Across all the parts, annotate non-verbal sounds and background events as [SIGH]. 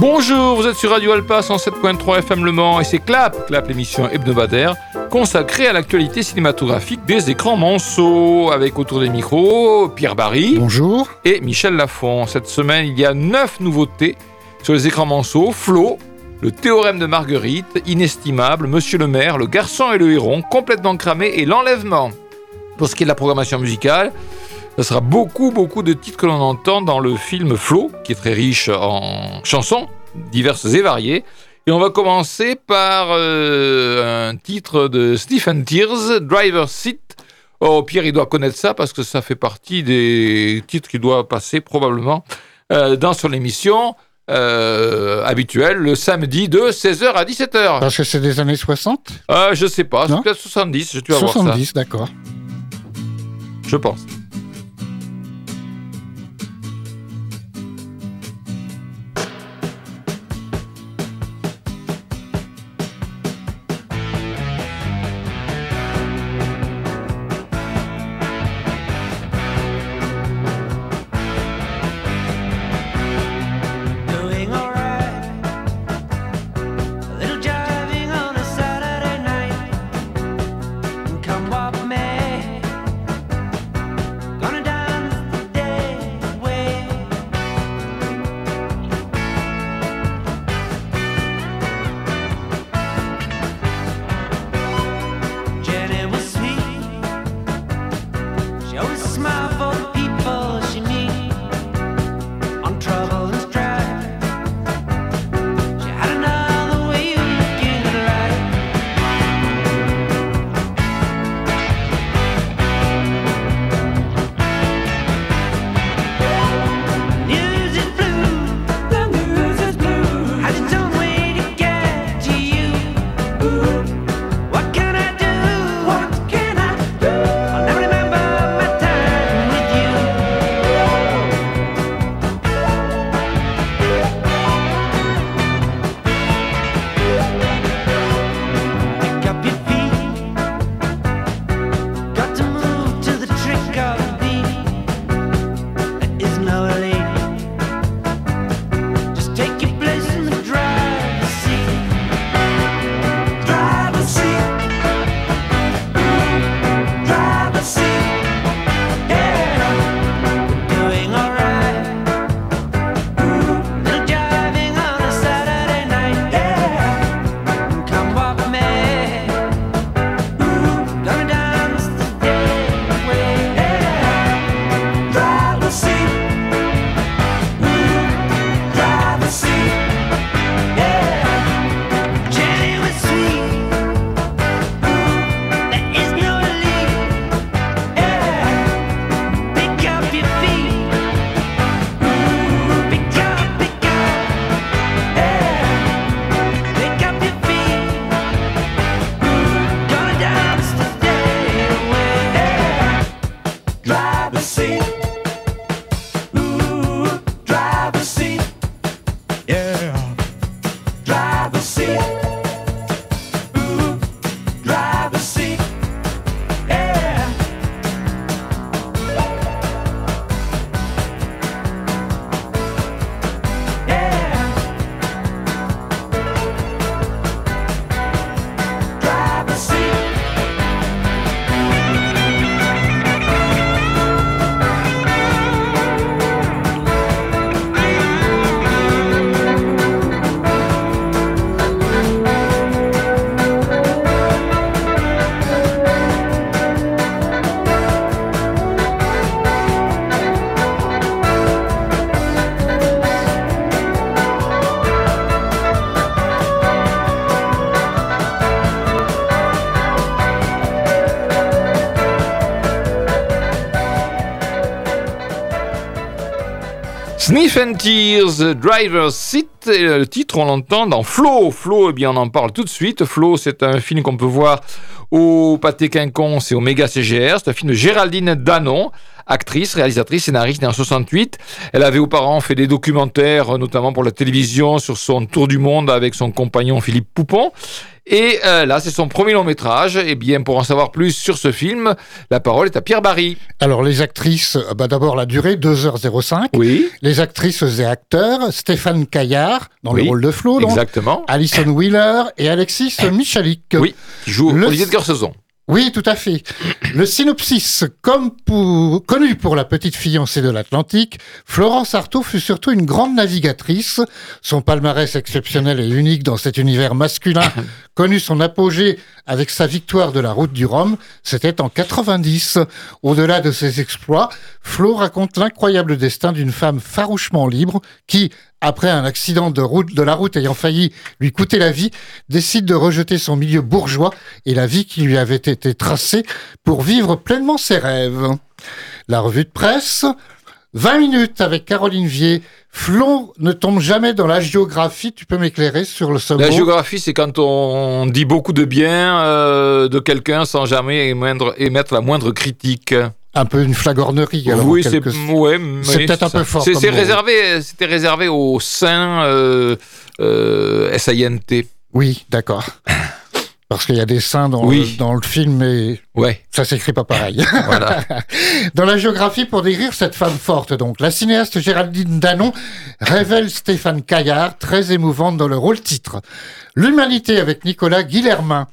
Bonjour, vous êtes sur Radio Alpa 107.3 FM Le Mans et c'est Clap, Clap l'émission hebdomadaire consacrée à l'actualité cinématographique des écrans monceaux avec autour des micros Pierre Barry. Bonjour. Et Michel Lafont. Cette semaine, il y a neuf nouveautés sur les écrans monceaux. Flo, le théorème de Marguerite, Inestimable, Monsieur le maire, Le garçon et le héron, Complètement cramé et L'enlèvement. Pour ce qui est de la programmation musicale, ce sera beaucoup, beaucoup de titres que l'on entend dans le film Flo, qui est très riche en chansons diverses et variées. Et on va commencer par euh, un titre de Stephen Tears, Driver's Seat. Oh, Pierre, il doit connaître ça parce que ça fait partie des titres qui doit passer probablement euh, dans son émission euh, habituelle le samedi de 16h à 17h. Parce que c'est des années 60 euh, Je sais pas, c'est peut-être 70, je dois voir ça. 70, d'accord. Je pense. come up. Sniff and Tears, Driver's Seat, le titre on l'entend dans Flo. Flo, eh bien on en parle tout de suite. Flo, c'est un film qu'on peut voir au Pâté Quinconce et au Méga CGR. C'est un film de Géraldine Danon actrice, réalisatrice, scénariste née en 68. Elle avait auparavant fait des documentaires, notamment pour la télévision, sur son tour du monde avec son compagnon Philippe Poupon. Et euh, là, c'est son premier long métrage. Et bien, pour en savoir plus sur ce film, la parole est à Pierre Barry. Alors les actrices, euh, bah, d'abord la durée, 2h05. Oui, Les actrices et acteurs, Stéphane Caillard, dans Oui, le rôle de Flo, donc, exactement. Alison Wheeler et Alexis Michalik. Oui, qui joue Le- Olivier de. Oui, tout à fait. Le synopsis, comme pour, connu pour la petite fiancée de l'Atlantique, Florence Artaud fut surtout une grande navigatrice. Son palmarès exceptionnel et unique dans cet univers masculin [LAUGHS] connut son apogée avec sa victoire de la route du Rhum. C'était en 90. Au-delà de ses exploits, Flo raconte l'incroyable destin d'une femme farouchement libre qui, après un accident de route la route ayant failli lui coûter la vie, décide de rejeter son milieu bourgeois et la vie qui lui avait été tracée pour vivre pleinement ses rêves. La revue de presse, 20 minutes avec Caroline Vier. Flon ne tombe jamais dans la géographie. Tu peux m'éclairer sur le second La géographie, c'est quand on dit beaucoup de bien euh, de quelqu'un sans jamais émettre la moindre critique. Un peu une flagornerie. Alors, oui, c'est ouais, peut-être un peu fort c'est- réservé, c'était réservé aux saints euh, euh, SINT. Oui, d'accord. Parce qu'il y a des seins dans, Oui. le, dans le film, mais Ouais, ça s'écrit pas pareil. [LAUGHS] voilà. [LAUGHS] Dans la géographie, pour décrire cette femme forte, donc, la cinéaste Géraldine Danon révèle Stéphane Caillard, très émouvante dans le rôle titre. L'humanité avec Nicolas Guillermin.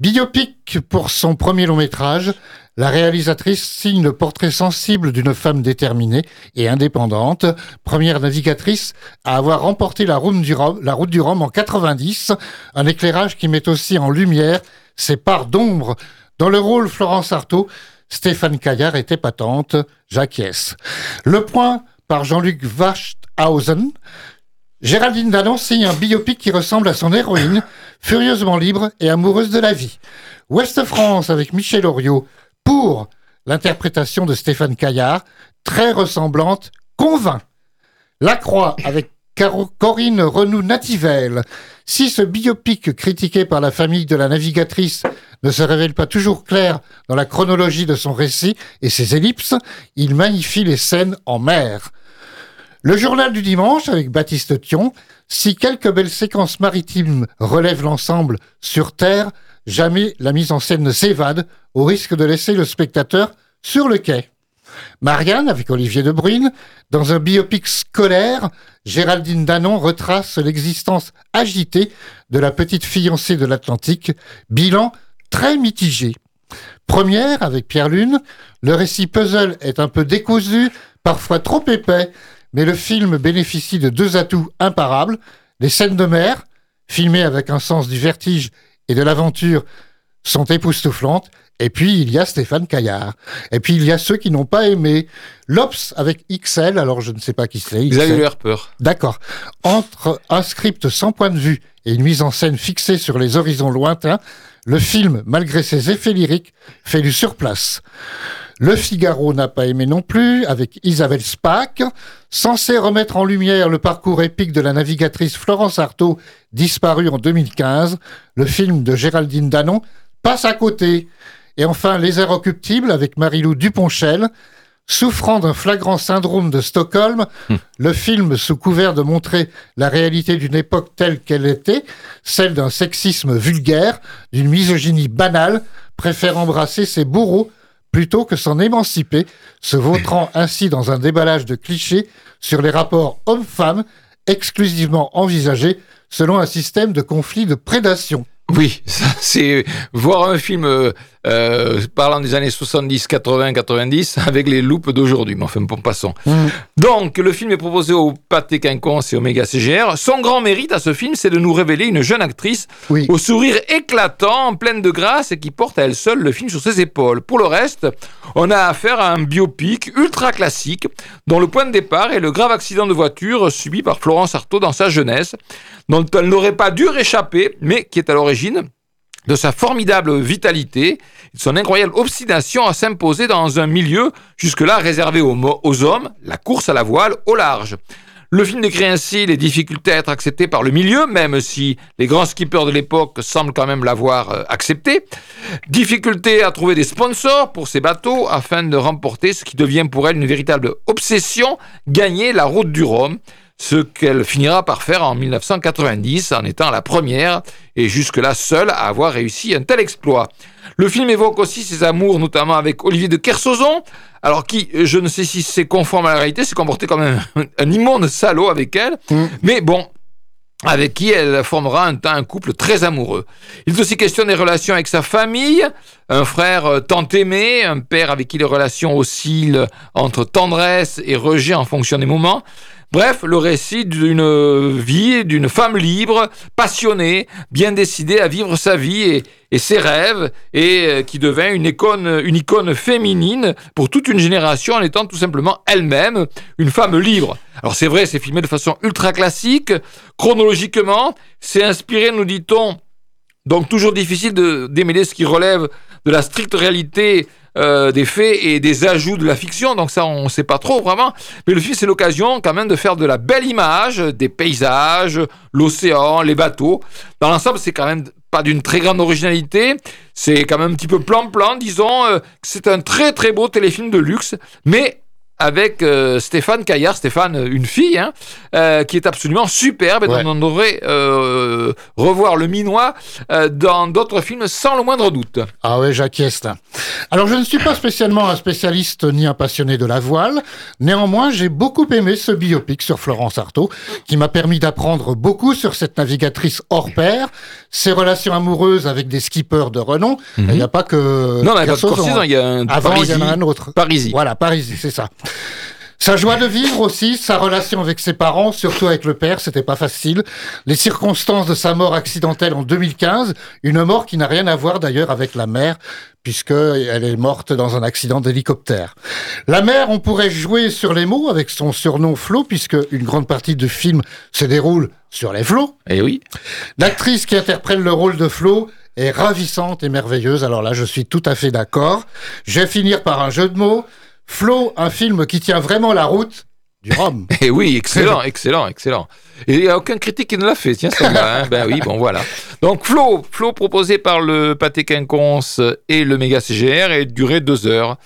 Biopic pour son premier long métrage, la réalisatrice signe le portrait sensible d'une femme déterminée et indépendante, première navigatrice à avoir remporté la route du Rhum, en 90, un éclairage qui met aussi en lumière ses parts d'ombre. Dans le rôle Florence Artaud, Stéphane Caillard était patente, j'acquiesce. Le point par Jean-Luc Wachthausen. Géraldine Danon signe un biopic qui ressemble à son héroïne, furieusement libre et amoureuse de la vie. Ouest France avec Michel Oriot pour l'interprétation de Stéphane Caillard, très ressemblante, convainc. La Croix avec Corinne Renou-Nativelle. Si ce biopic critiqué par la famille de la navigatrice ne se révèle pas toujours clair dans la chronologie de son récit et ses ellipses, il magnifie les scènes en mer. Le journal du dimanche avec Baptiste Thion, si quelques belles séquences maritimes relèvent l'ensemble sur Terre, jamais la mise en scène ne s'évade au risque de laisser le spectateur sur le quai. Marianne, avec Olivier de Bruyne, dans un biopic scolaire, Géraldine Danon retrace l'existence agitée de la petite fiancée de l'Atlantique, bilan très mitigé. Première, avec Pierre Lune, le récit puzzle est un peu décousu, parfois trop épais, mais le film bénéficie de deux atouts imparables. Les scènes de mer, filmées avec un sens du vertige et de l'aventure, sont époustouflantes. Et puis, il y a Stéphane Caillard. Et puis, il y a ceux qui n'ont pas aimé. L'Obs avec XL, alors je ne sais pas qui c'est. Xavier Harper. D'accord. Entre un script sans point de vue et une mise en scène fixée sur les horizons lointains, le film, malgré ses effets lyriques, fait du surplace. Le Figaro n'a pas aimé non plus, avec Isabelle Spaak, censé remettre en lumière le parcours épique de la navigatrice Florence Artaud, disparue en 2015. Le film de Géraldine Danon passe à côté. Et enfin, Les Inrecuptibles, avec Marilou Duponchel, Souffrant d'un flagrant syndrome de Stockholm, le film, sous couvert de montrer la réalité d'une époque telle qu'elle était, celle d'un sexisme vulgaire, d'une misogynie banale, préfère embrasser ses bourreaux plutôt que s'en émanciper, se vautrant ainsi dans un déballage de clichés sur les rapports hommes-femmes exclusivement envisagés selon un système de conflit de prédation. Oui, ça, c'est voir un film euh, parlant des années 70, 80, 90 avec les loupes d'aujourd'hui. Mais enfin, bon, passons. Donc, le film est proposé au Pâté Quinconce et au Méga CGR. Son grand mérite à ce film, c'est de nous révéler une jeune actrice Oui. au sourire éclatant, pleine de grâce et qui porte à elle seule le film sur ses épaules. Pour le reste, on a affaire à un biopic ultra classique dont le point de départ est le grave accident de voiture subi par Florence Artaud dans sa jeunesse, dont elle n'aurait pas dû réchapper, mais qui est à l'origine de sa formidable vitalité, de son incroyable obstination à s'imposer dans un milieu jusque-là réservé aux, hommes, la course à la voile au large. Le film décrit ainsi les difficultés à être accepté par le milieu, même si les grands skippers de l'époque semblent quand même l'avoir euh, accepté. Difficulté à trouver des sponsors pour ces bateaux afin de remporter ce qui devient pour elle une véritable obsession, gagner la route du Rhum, ce qu'elle finira par faire en 1990 en étant la première et jusque-là seule à avoir réussi un tel exploit. Le film évoque aussi ses amours, notamment avec Olivier de Kersauzon, alors qui, je ne sais si c'est conforme à la réalité, s'est comporté comme un, [LAUGHS] un immonde salaud avec elle, Mm. mais bon, avec qui elle formera un temps un couple très amoureux. Il est aussi question des relations avec sa famille, un frère euh, tant aimé, un père avec qui les relations oscillent entre tendresse et rejet en fonction des moments. Bref, le récit d'une vie, d'une femme libre, passionnée, bien décidée à vivre sa vie et, ses rêves, et euh, qui devint une icône, une icône féminine pour toute une génération en étant tout simplement elle-même une femme libre. Alors c'est vrai, c'est filmé de façon ultra classique, chronologiquement, c'est inspiré, nous dit-on, donc toujours difficile de démêler ce qui relève de la stricte réalité euh, des faits et des ajouts de la fiction, donc ça on ne sait pas trop vraiment. Mais le film c'est l'occasion quand même de faire de la belle image, des paysages, l'océan, les bateaux. Dans l'ensemble c'est quand même pas d'une très grande originalité, c'est quand même un petit peu plan-plan, disons. euh, c'est un très très beau téléfilm de luxe, mais avec euh, Stéphane Caillard, Stéphane, euh, une fille, hein, euh, qui est absolument superbe et Ouais. dont on devrait euh, revoir le minois dans d'autres films sans le moindre doute. Ah ouais, j'acquiesce là. Alors je ne suis pas spécialement un spécialiste ni un passionné de la voile. Néanmoins, j'ai beaucoup aimé ce biopic sur Florence Artaud, qui m'a permis d'apprendre beaucoup sur cette navigatrice hors pair, ses relations amoureuses avec des skippers de renom. Et Il n'y a pas que Mhm. non, hein. il y a un Avant, il y en a un autre. Parisi. Voilà, Parisi, c'est ça. Sa joie de vivre aussi, sa relation avec ses parents, surtout avec le père, c'était pas facile. Les circonstances de sa mort accidentelle en 2015, une mort qui n'a rien à voir d'ailleurs avec la mère, puisque elle est morte dans un accident d'hélicoptère. La mère, on pourrait jouer sur les mots avec son surnom Flo, puisque une grande partie du film se déroule sur les flots. Eh oui. L'actrice qui interprète le rôle de Flo est ravissante et merveilleuse. Alors là, je suis tout à fait d'accord. Je vais finir par un jeu de mots. Flo, un film qui tient vraiment la route du Rhum. [LAUGHS] Eh oui, excellent, excellent, excellent. Et il n'y a aucun critique qui ne l'a fait, tiens, ça hein. Ben oui, bon, voilà. Donc, Flo, Flo proposé par le Pâté Quinconce et le Méga CGR et duré deux heures.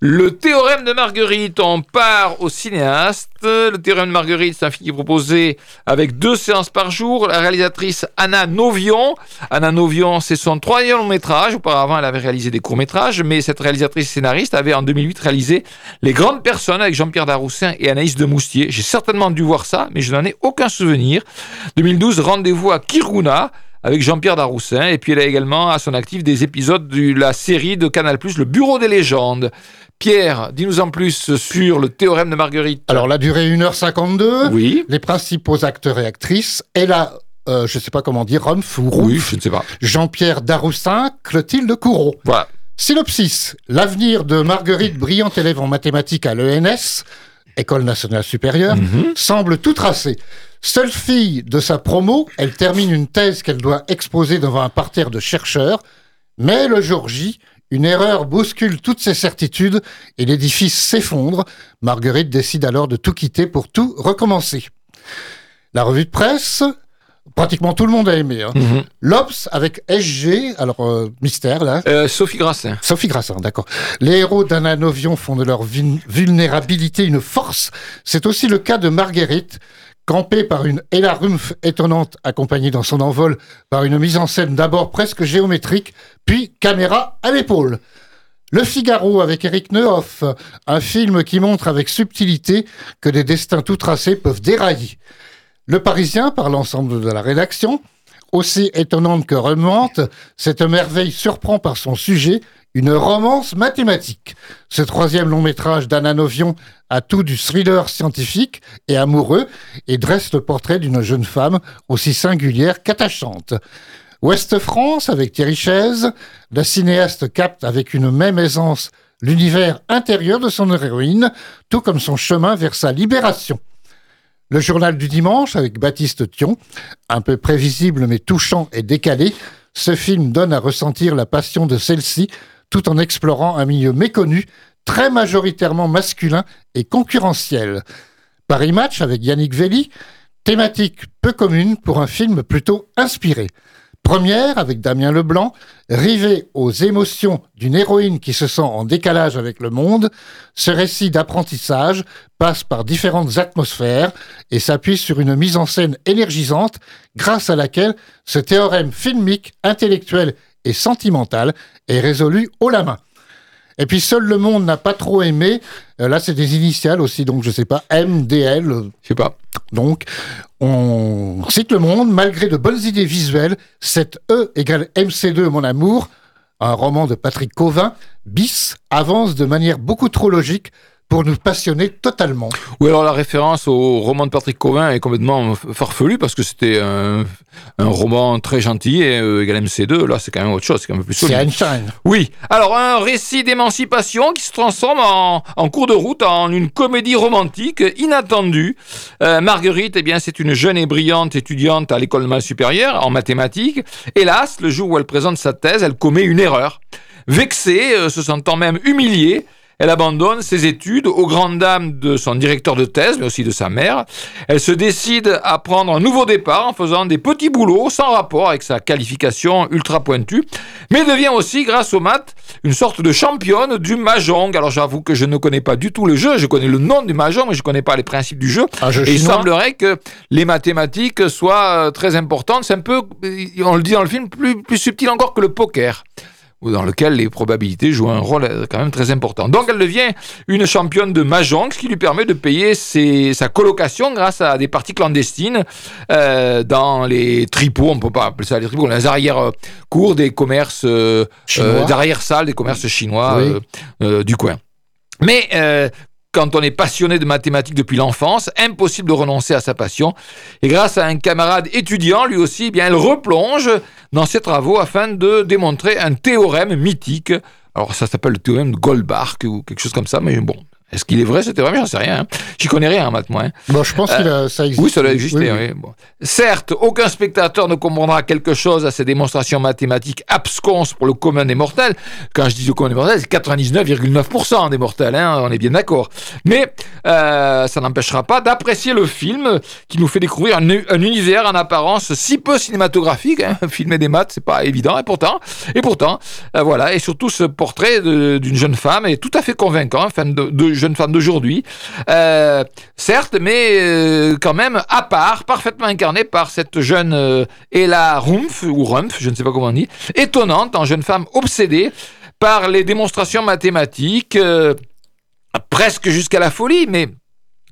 Le théorème de Marguerite, on part au cinéaste. Le théorème de Marguerite, c'est un film qui est proposé avec deux séances par jour. La réalisatrice Anna Novion. Anna Novion, c'est son troisième long métrage. Auparavant, elle avait réalisé des courts métrages, mais cette réalisatrice scénariste avait en 2008 réalisé Les Grandes Personnes avec Jean-Pierre Daroussin et Anaïs de Moustier. J'ai certainement dû voir ça, mais je n'en ai aucun souvenir. 2012, Rendez-vous à Kiruna avec Jean-Pierre Daroussin. Et puis elle a également à son actif des épisodes de la série de Canal+, Le Bureau des légendes. Pierre, dis-nous en plus sur le théorème de Marguerite. Alors, la durée 1h52. oui, Les principaux acteurs et actrices. Et là, euh, je sais pas comment dire, Rumpf ou oui, je ne sais pas. Jean-Pierre Daroussin, Clotilde Courreau. Voilà. Synopsis. L'avenir de Marguerite, brillante élève en mathématiques à l'ENS, École nationale supérieure, Mhm. semble tout tracé. Seule fille de sa promo, elle termine une thèse qu'elle doit exposer devant un parterre de chercheurs. Mais le jour J, une erreur bouscule toutes ses certitudes et l'édifice s'effondre. Marguerite décide alors de tout quitter pour tout recommencer. La revue de presse, pratiquement tout le monde a aimé. Hein. Mhm. L'Obs avec SG, alors euh, mystère là, Euh, Sophie Grassin. Sophie Grassin, d'accord. Les héros d'Anna Novion font de leur vul- vulnérabilité une force. C'est aussi le cas de Marguerite, campée par une Ella étonnante, accompagnée dans son envol par une mise en scène d'abord presque géométrique, puis caméra à l'épaule. Le Figaro avec Eric Neuhoff, un film qui montre avec subtilité que des destins tout tracés peuvent dérailler. Le Parisien par l'ensemble de la rédaction, aussi étonnante que remuante, cette merveille surprend par son sujet une romance mathématique. Ce troisième long métrage d'Anna Novion a tout du thriller scientifique et amoureux et dresse le portrait d'une jeune femme aussi singulière qu'attachante. Ouest France avec Thierry Chaise, la cinéaste capte avec une même aisance l'univers intérieur de son héroïne, tout comme son chemin vers sa libération. Le journal du dimanche avec Baptiste Thion, un peu prévisible mais touchant et décalé, ce film donne à ressentir la passion de celle-ci tout en explorant un milieu méconnu, très majoritairement masculin et concurrentiel. Paris Match avec Yannick Velli, thématique peu commune pour un film plutôt inspiré. Première avec Damien Leblanc, rivé aux émotions d'une héroïne qui se sent en décalage avec le monde, ce récit d'apprentissage passe par différentes atmosphères et s'appuie sur une mise en scène énergisante grâce à laquelle ce théorème filmique, intellectuel et sentimental est résolu haut la main. Et puis seul le monde n'a pas trop aimé. Euh, là, c'est des initiales aussi, donc je sais pas. MDL. Je sais pas. Donc, on cite le monde malgré de bonnes idées visuelles. Cette E égale MC2, mon amour, un roman de Patrick Covin, bis avance de manière beaucoup trop logique pour nous passionner totalement. Ou alors la référence au roman de Patrick Covin est complètement farfelue parce que c'était un, un roman très gentil et euh, égal MC2. Là, c'est quand même autre chose, c'est quand même plus C'est solide. Einstein. Oui, alors un récit d'émancipation qui se transforme en, en cours de route en une comédie romantique inattendue. Euh, Marguerite, eh bien, c'est une jeune et brillante étudiante à l'école normale supérieure en mathématiques. Hélas, le jour où elle présente sa thèse, elle commet une erreur. Vexée, euh, se sentant même humiliée, elle abandonne ses études aux grandes dames de son directeur de thèse, mais aussi de sa mère. Elle se décide à prendre un nouveau départ en faisant des petits boulots sans rapport avec sa qualification ultra pointue, mais devient aussi, grâce aux maths, une sorte de championne du mahjong. Alors j'avoue que je ne connais pas du tout le jeu, je connais le nom du mahjong, mais je ne connais pas les principes du jeu. Un jeu Et il semblerait que les mathématiques soient euh, très importantes. C'est un peu, on le dit dans le film, plus, plus subtil encore que le poker dans lequel les probabilités jouent un rôle euh, quand même très important. Donc elle devient une championne de mahjong, ce qui lui permet de payer ses- sa colocation grâce à des parties clandestines euh, dans les tripots, on peut pas appeler ça les tripots, les arrière-cours des commerces, euh, Chinois. euh, d'arrière-salle des commerces chinois Oui. euh, euh, du coin. Mais euh, quand on est passionné de mathématiques depuis l'enfance, impossible de renoncer à sa passion. Et grâce à un camarade étudiant, lui aussi, eh bien, elle replonge dans ses travaux afin de démontrer un théorème mythique. Alors ça s'appelle le théorème de Goldbach ou quelque chose comme ça, mais bon. Est-ce qu'il est vrai? Ce théorème J'en sais rien. hein. J'y connais rien en maths, moi. hein. Bon, je pense que ça existe. Oui, ça doit exister. Oui, oui. oui. Bon. Certes, aucun spectateur ne comprendra quelque chose à ces démonstrations mathématiques absconses pour le commun des mortels. Quand je dis le commun des mortels, c'est 99,9% des mortels, hein, on est bien d'accord. Mais euh, ça n'empêchera pas d'apprécier le film qui nous fait découvrir un, un univers en apparence si peu cinématographique. Hein. [LAUGHS] Filmer des maths, c'est pas évident, et pourtant, et pourtant, euh, voilà. Et surtout, ce portrait d'une jeune femme est tout à fait convaincant, femme de, de jeune femme d'aujourd'hui. Euh, certes, mais euh, quand même à part, parfaitement incarnée par cette jeune euh, Ella Rumpf, ou Rumpf, je ne sais pas comment on dit, étonnante, en jeune femme obsédée par les démonstrations mathématiques, presque jusqu'à la folie, mais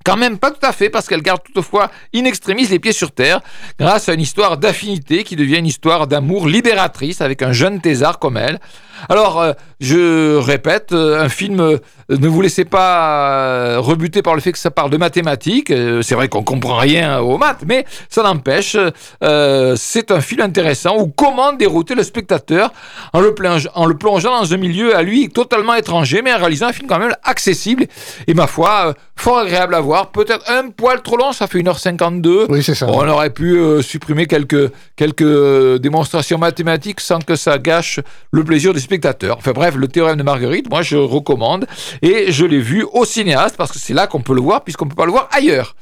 quand même pas tout à fait, parce qu'elle garde toutefois in extremis les pieds sur terre, grâce à une histoire d'affinité qui devient une histoire d'amour libératrice avec un jeune thésard comme elle. Alors, euh, je répète, euh, un film, euh, ne vous laissez pas rebuter par le fait que ça parle de mathématiques. C'est vrai qu'on comprend rien aux maths, mais ça n'empêche, c'est un film intéressant où comment dérouter le spectateur en le, plongeant dans un milieu à lui totalement étranger, mais en réalisant un film quand même accessible et ma foi, fort agréable à voir. Peut-être un poil trop long, ça fait 1h52. Oui, c'est ça. On aurait pu euh, supprimer quelques, quelques euh, démonstrations mathématiques sans que ça gâche le plaisir des spectateurs. Enfin bref, le théorème de Marguerite, moi je recommande et je l'ai vu au cinéaste parce que c'est là qu'on peut le voir puisqu'on ne peut pas le voir ailleurs.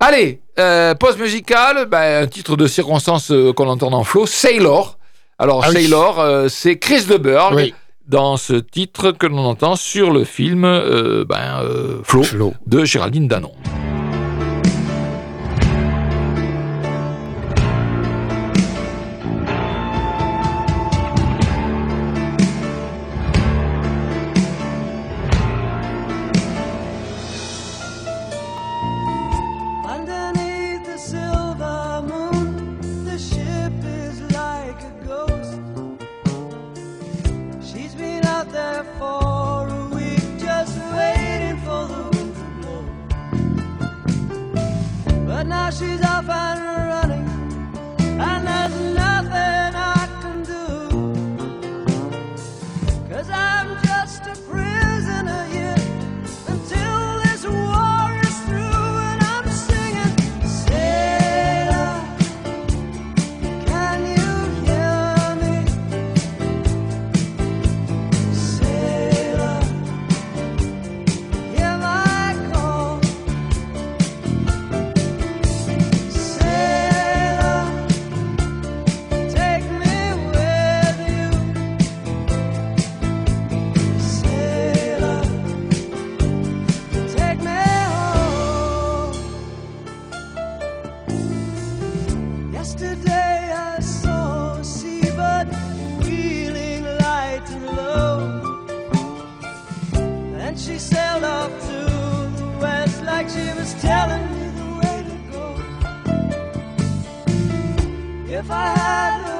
Allez, euh, pause musicale, ben, un titre de circonstance euh, qu'on entend dans Flow, Sailor. Alors Ah oui. Sailor, euh, c'est Chris de Burgh Oui. Dans ce titre que l'on entend sur le film euh, ben, euh, Flo Flo. de Géraldine Danon. And she sailed off to the west like she was telling me the way to go. If I had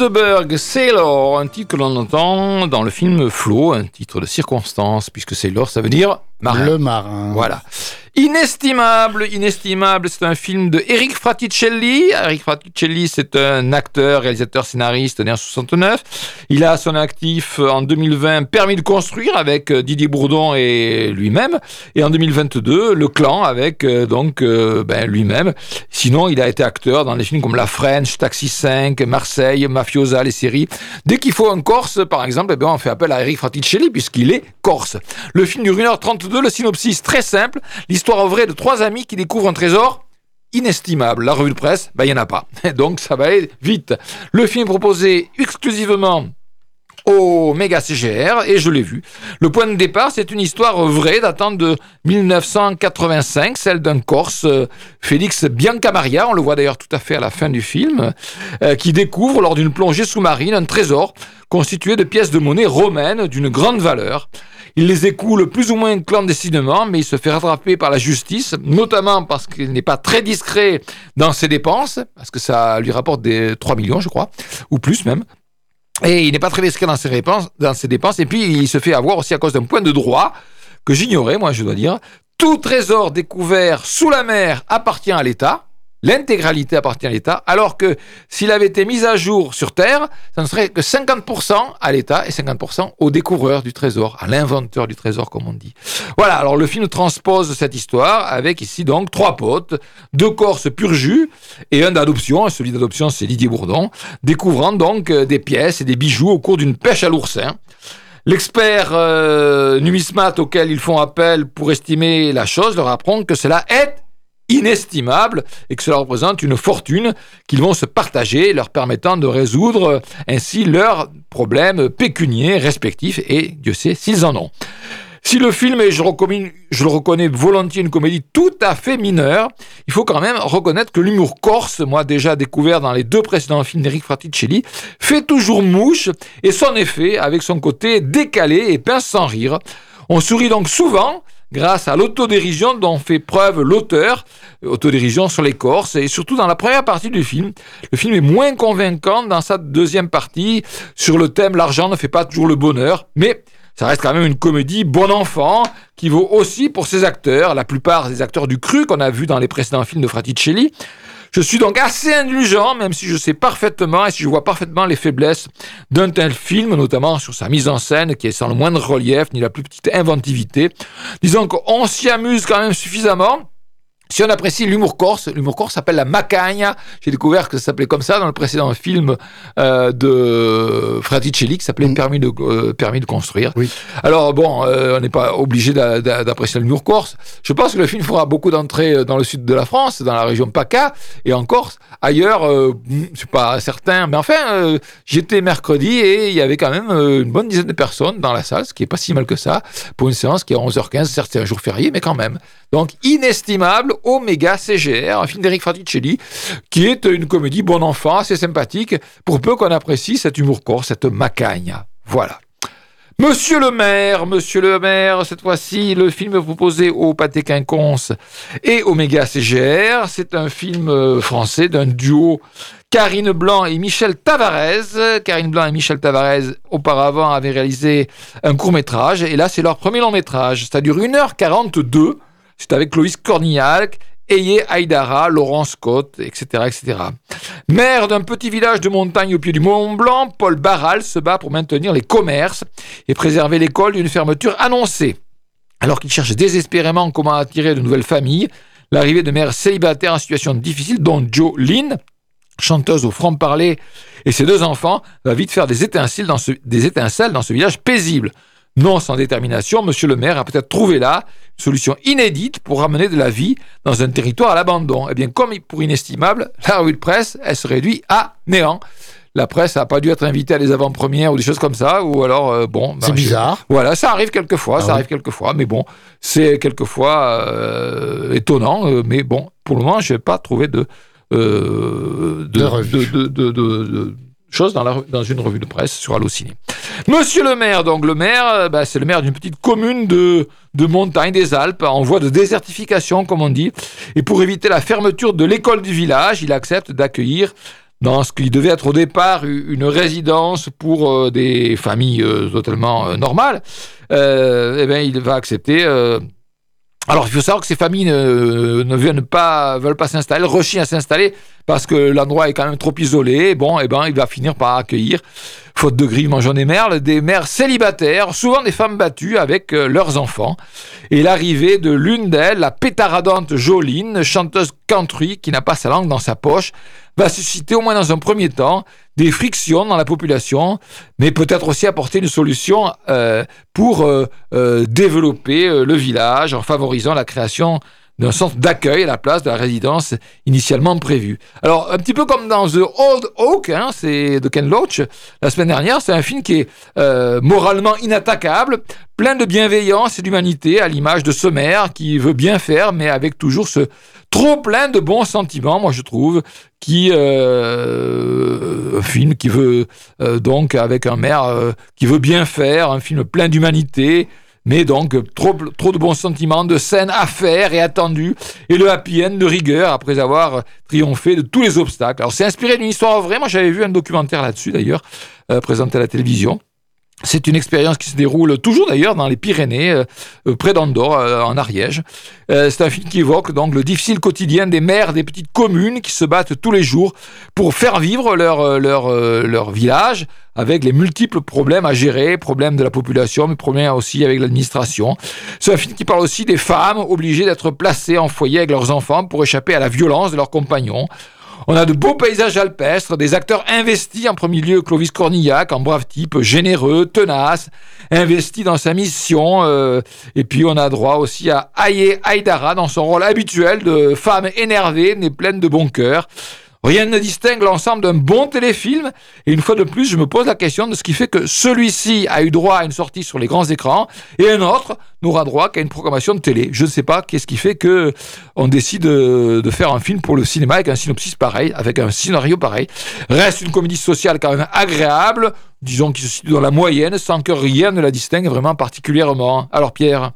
de Berg, Sailor, un titre que l'on entend dans le film Flo, un titre de circonstance, puisque Sailor, ça veut dire marin. Le marin. Voilà. Inestimable, inestimable, c'est un film de Eric Fraticelli. Eric Fraticelli, c'est un acteur, réalisateur, scénariste né en 69. Il a son actif en 2020 Permis de construire avec euh, Didier Bourdon et lui-même. Et en 2022, Le Clan avec euh, donc euh, ben, lui-même. Sinon, il a été acteur dans des films comme La French, Taxi 5, Marseille, Mafiosa, les séries. Dès qu'il faut un Corse, par exemple, eh ben, on fait appel à Eric Fraticelli puisqu'il est Corse. Le film dure 1h32, le synopsis très simple. L'histoire vraie de trois amis qui découvrent un trésor inestimable. La revue de presse, ben, il n'y en a pas. [LAUGHS] Donc ça va aller vite. Le film proposé exclusivement au méga CGR et je l'ai vu. Le point de départ, c'est une histoire vraie datant de 1985, celle d'un Corse, euh, Félix Biancamaria, on le voit d'ailleurs tout à fait à la fin du film, euh, qui découvre lors d'une plongée sous-marine un trésor constitué de pièces de monnaie romaines d'une grande valeur. Il les écoule plus ou moins clandestinement, mais il se fait rattraper par la justice, notamment parce qu'il n'est pas très discret dans ses dépenses, parce que ça lui rapporte des 3 millions, je crois, ou plus même. Et il n'est pas très discret dans ses dépenses, dans ses dépenses. Et puis, il se fait avoir aussi à cause d'un point de droit que j'ignorais, moi, je dois dire. Tout trésor découvert sous la mer appartient à l'État. L'intégralité appartient à l'État, alors que s'il avait été mis à jour sur Terre, ça ne serait que 50% à l'État et 50% au découvreur du trésor, à l'inventeur du trésor, comme on dit. Voilà, alors le film transpose cette histoire avec ici donc trois potes, deux Corses pur jus et un d'adoption, celui d'adoption c'est Didier Bourdon, découvrant donc euh, des pièces et des bijoux au cours d'une pêche à l'oursin. L'expert euh, numismate auquel ils font appel pour estimer la chose leur apprend que cela est inestimable et que cela représente une fortune qu'ils vont se partager, leur permettant de résoudre euh, ainsi leurs problèmes pécuniaires respectifs et Dieu sait s'ils en ont. Si le film est, je, je le reconnais volontiers, une comédie tout à fait mineure, il faut quand même reconnaître que l'humour corse, moi déjà découvert dans les deux précédents films d'Eric Fraticelli, fait toujours mouche et son effet avec son côté décalé et pince sans rire. On sourit donc souvent, grâce à l'autodérision dont fait preuve l'auteur, autodérision sur les Corses, et surtout dans la première partie du film. Le film est moins convaincant dans sa deuxième partie sur le thème l'argent ne fait pas toujours le bonheur, mais ça reste quand même une comédie bon enfant qui vaut aussi pour ses acteurs, la plupart des acteurs du cru qu'on a vu dans les précédents films de Fraticelli. Je suis donc assez indulgent, même si je sais parfaitement et si je vois parfaitement les faiblesses d'un tel film, notamment sur sa mise en scène qui est sans le moindre relief ni la plus petite inventivité. Disons qu'on s'y amuse quand même suffisamment. Si on apprécie l'humour corse, l'humour corse s'appelle la macagna. J'ai découvert que ça s'appelait comme ça dans le précédent film euh, de Fraticelli qui s'appelait Mm. Permis de euh, permis de construire. Oui. Alors bon, euh, on n'est pas obligé d'a- d'a- d'apprécier l'humour corse. Je pense que le film fera beaucoup d'entrées dans le sud de la France, dans la région PACA et en Corse. Ailleurs, je suis pas certain, mais enfin, j'étais mercredi et il y avait quand même une bonne dizaine de personnes dans la salle, ce qui est pas si mal que ça pour une séance qui est à 11h15. Certes, c'est un jour férié, mais quand même. Donc, inestimable, Omega CGR, un film d'Eric Fraticelli, qui est une comédie bon enfant, assez sympathique, pour peu qu'on apprécie cet humour corse, cette macagna. Voilà. Monsieur le maire, monsieur le maire, cette fois-ci, le film proposé au Pâté Quinconce et Omega CGR, c'est un film euh, français d'un duo Karine Blanc et Michel Tavares. Karine Blanc et Michel Tavares, auparavant, avaient réalisé un court-métrage, et là, c'est leur premier long-métrage. Ça dure 1h42. C'est avec Clovis Cornillac, Eye Aïdara, Laurent Scott, etc.. Maire d'un petit village de montagne au pied du Mont Blanc, Paul Barral se bat pour maintenir les commerces et préserver l'école d'une fermeture annoncée. Alors qu'il cherche désespérément comment attirer de nouvelles familles, l'arrivée de mères célibataires en situation difficile, dont Joe Lynn, chanteuse au franc-parler, et ses deux enfants, va vite faire des étincelles dans ce village paisible. Non sans détermination, monsieur le maire a peut-être trouvé là une solution inédite pour ramener de la vie dans un territoire à l'abandon. Eh bien, comme pour inestimable, la revue de presse, elle se réduit à néant. La presse n'a pas dû être invitée à des avant-premières ou des choses comme ça, ou alors, euh, bon... C'est je- bizarre. voilà, ça arrive quelquefois, Ah ça oui. arrive quelquefois, mais bon, c'est quelquefois euh, étonnant, euh, mais bon, pour le moment, je n'ai pas trouvé de, de, de- choses dans, une revue de presse sur Allociné. Monsieur le maire, donc le maire, euh, bah, c'est le maire d'une petite commune de, montagne des Alpes, en voie de désertification, comme on dit, et pour éviter la fermeture de l'école du village, il accepte d'accueillir dans ce qui devait être au départ une résidence pour euh, des familles euh, totalement normales, eh bien, il va accepter. Alors, il faut savoir que ces familles ne, ne viennent pas, veulent pas s'installer, rechignent à s'installer parce que l'endroit est quand même trop isolé. Bon, eh ben, il va finir par accueillir, faute de grive, mangeant des merles, des mères célibataires, souvent des femmes battues avec euh, leurs enfants. Et l'arrivée de l'une d'elles, la pétaradante Joline, chanteuse country qui n'a pas sa langue dans sa poche, va susciter, au moins dans un premier temps, des frictions dans la population, mais peut-être aussi apporter une solution euh, pour euh, développer le village en favorisant la création d'un centre d'accueil à la place de la résidence initialement prévue. Alors, un petit peu comme dans The Old Oak, hein, c'est de Ken Loach, la semaine dernière, c'est un film qui est euh, moralement inattaquable, plein de bienveillance et d'humanité, à l'image de ce maire qui veut bien faire, mais avec toujours ce trop plein de bons sentiments, moi je trouve, qui euh, un film qui veut euh, donc avec un maire qui veut bien faire, un film plein d'humanité, mais donc trop, trop de bons sentiments, de scènes à faire et attendues, et le happy end de rigueur après avoir triomphé de tous les obstacles. Alors c'est inspiré d'une histoire vraie, moi j'avais vu un documentaire là-dessus d'ailleurs, euh, présenté à la télévision. C'est une expérience qui se déroule toujours d'ailleurs dans les Pyrénées, euh, euh, près d'Andorre, euh, en Ariège. Euh, c'est un film qui évoque donc le difficile quotidien des maires des petites communes qui se battent tous les jours pour faire vivre leur, euh, leur, euh, leur village avec les multiples problèmes à gérer, problèmes de la population, mais problèmes aussi avec l'administration. C'est un film qui parle aussi des femmes obligées d'être placées en foyer avec leurs enfants pour échapper à la violence de leurs compagnons. On a de beaux paysages alpestres, des acteurs investis, en premier lieu Clovis Cornillac, en brave type, généreux, tenace, investi dans sa mission. euh, et puis on a droit aussi à Aye Aïdara dans son rôle habituel de femme énervée, mais pleine de bon cœur. Rien ne distingue l'ensemble d'un bon téléfilm. Et une fois de plus, je me pose la question de ce qui fait que celui-ci a eu droit à une sortie sur les grands écrans et un autre n'aura droit qu'à une programmation de télé. Je ne sais pas qu'est-ce qui fait que on décide de, faire un film pour le cinéma avec un synopsis pareil, avec un scénario pareil. Reste une comédie sociale quand même agréable, disons qui se situe dans la moyenne, sans que rien ne la distingue vraiment particulièrement. Alors Pierre?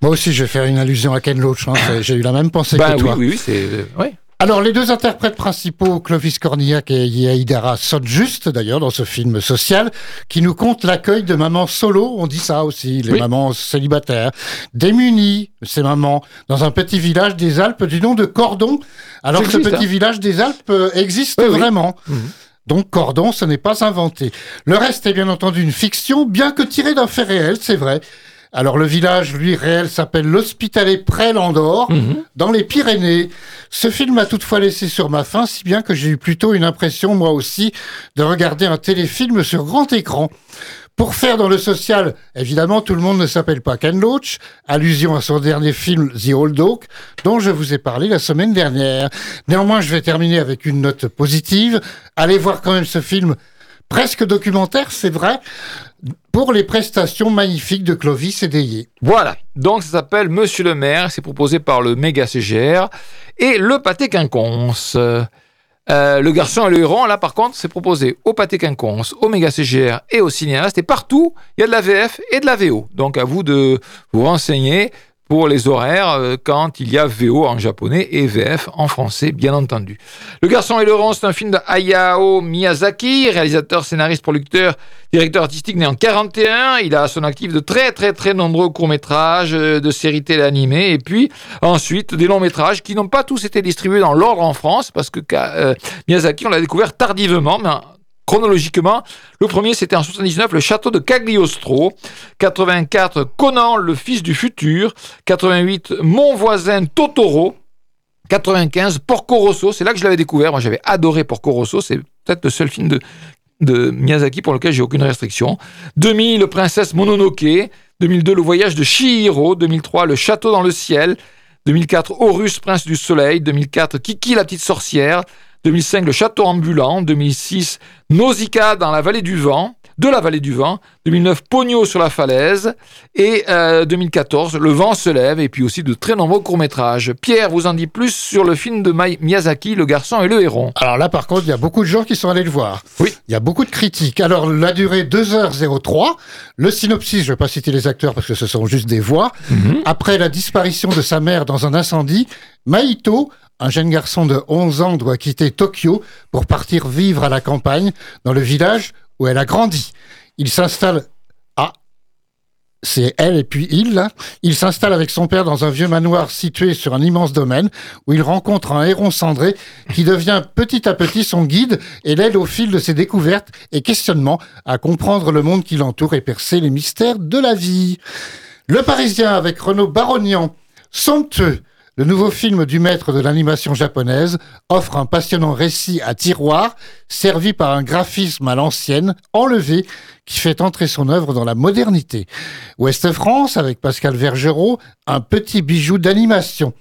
Moi aussi, je vais faire une allusion à Ken Loach. hein, [COUGHS] J'ai eu la même pensée Bah que oui, toi. oui, oui, c'est. euh, ouais. Alors, les deux interprètes principaux, Clovis Cornillac et Yaïdara, sonnent juste d'ailleurs dans ce film social qui nous conte l'accueil de mamans solo, on dit ça aussi, les Oui. mamans célibataires, démunies, ces mamans, dans un petit village des Alpes du nom de Cordon, alors que ce petit hein. village des Alpes euh, existe Oui, oui. vraiment. Mhm. Donc Cordon, ce n'est pas inventé. Le reste est bien entendu une fiction, bien que tiré d'un fait réel, c'est vrai. Alors le village, lui, réel, s'appelle l'Hospitalet près Landor, Mhm. dans les Pyrénées. Ce film m'a toutefois laissé sur ma faim, si bien que j'ai eu plutôt une impression, moi aussi, de regarder un téléfilm sur grand écran. Pour faire dans le social, évidemment, tout le monde ne s'appelle pas Ken Loach, allusion à son dernier film The Old Oak, dont je vous ai parlé la semaine dernière. Néanmoins, je vais terminer avec une note positive. Allez voir quand même ce film presque documentaire, c'est vrai, pour les prestations magnifiques de Clovis et Dayé. Voilà. Donc, ça s'appelle Monsieur le maire. C'est proposé par le méga CGR et le pâté quinconce. Euh, le garçon et le héron, là, par contre, c'est proposé au pâté quinconce, au méga CGR et au cinéaste. Et partout, il y a de la VF et de la VO. Donc, à vous de vous renseigner pour les horaires euh, quand il y a VO en japonais et VF en français, bien entendu. Le garçon et le héron, c'est un film de Hayao Miyazaki, réalisateur, scénariste, producteur, directeur artistique né en 41. Il a à son actif de très très très nombreux courts-métrages, euh, de séries télé animées et puis ensuite des longs-métrages qui n'ont pas tous été distribués dans l'ordre en France parce que euh, Miyazaki, on l'a découvert tardivement, mais chronologiquement, le premier c'était en 79, le château de Cagliostro, 84, Conan, le fils du futur, 88, Mon voisin Totoro, 95, Porco Rosso, c'est là que je l'avais découvert. Moi, j'avais adoré Porco Rosso. C'est peut-être le seul film de, de Miyazaki pour lequel j'ai aucune restriction. 2000, Princesse Mononoke. 2002, Le voyage de Chihiro. 2003, Le château dans le ciel. 2004, Horus, prince du soleil. 2004, Kiki, la petite sorcière. 2005, Le château ambulant. 2006, Nausicaa dans la vallée du vent. De la vallée du vent. 2009, Pogno sur la falaise. Et euh, 2014, Le vent se lève. Et puis aussi de très nombreux courts-métrages. Pierre vous en dit plus sur le film de Mai- Miyazaki, Le garçon et le héron. Alors là, par contre, il y a beaucoup de gens qui sont allés le voir. Oui. Il y a beaucoup de critiques. Alors, la durée 2h03. Le synopsis, je ne vais pas citer les acteurs parce que ce sont juste des voix. Après la disparition de sa mère dans un incendie, Maito, un jeune garçon de 11 ans, doit quitter Tokyo pour partir vivre à la campagne, dans le village où elle a grandi. Il s'installe à c'est elle et puis il, là. Il s'installe avec son père dans un vieux manoir situé sur un immense domaine où il rencontre un héron cendré qui devient petit à petit son guide et l'aide au fil de ses découvertes et questionnements à comprendre le monde qui l'entoure et percer les mystères de la vie. Le Parisien avec Renaud Barognan, somptueux. Le nouveau film du maître de l'animation japonaise offre un passionnant récit à tiroir, servi par un graphisme à l'ancienne, enlevé, qui fait entrer son œuvre dans la modernité. Ouest France, avec Pascal Vergerot, un petit bijou d'animation.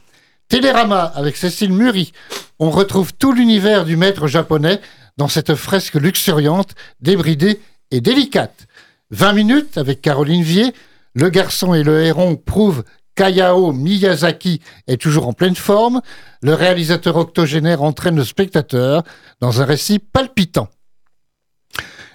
Télérama, avec Cécile Muri, on retrouve tout l'univers du maître japonais dans cette fresque luxuriante, débridée et délicate. 20 minutes, avec Caroline Vier, le garçon et le héron prouvent qu'Hayao Miyazaki est toujours en pleine forme. Le réalisateur octogénaire entraîne le spectateur dans un récit palpitant.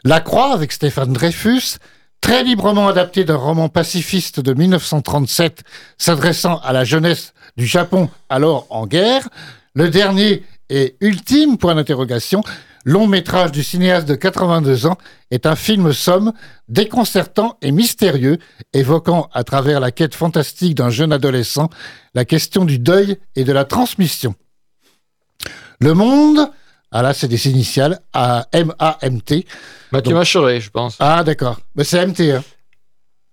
La Croix, avec Stéphane Dreyfus, très librement adapté d'un roman pacifiste de 1937 s'adressant à la jeunesse du Japon alors en guerre. Le dernier et ultime point d'interrogation, long métrage du cinéaste de 82 ans, est un film somme, déconcertant et mystérieux, évoquant à travers la quête fantastique d'un jeune adolescent la question du deuil et de la transmission. Le monde, ah là c'est des initiales, A M A M T. Mathieu je pense. Ah d'accord, mais c'est MT. Hein.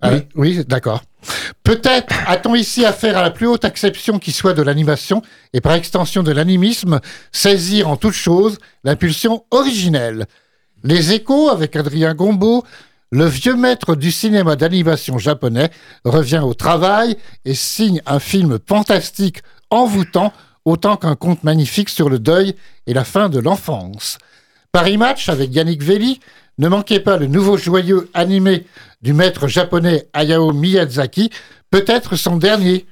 Ah Oui. oui, d'accord. Peut-être a-t-on ici affaire à la plus haute acception qui soit de l'animation et par extension de l'animisme, saisir en toute chose l'impulsion originelle. Les échos avec Adrien Gombeau, le vieux maître du cinéma d'animation japonais revient au travail et signe un film fantastique envoûtant autant qu'un conte magnifique sur le deuil et la fin de l'enfance. Paris Match avec Yannick Velli, ne manquez pas le nouveau joyeux animé du maître japonais Hayao Miyazaki, peut-être son dernier.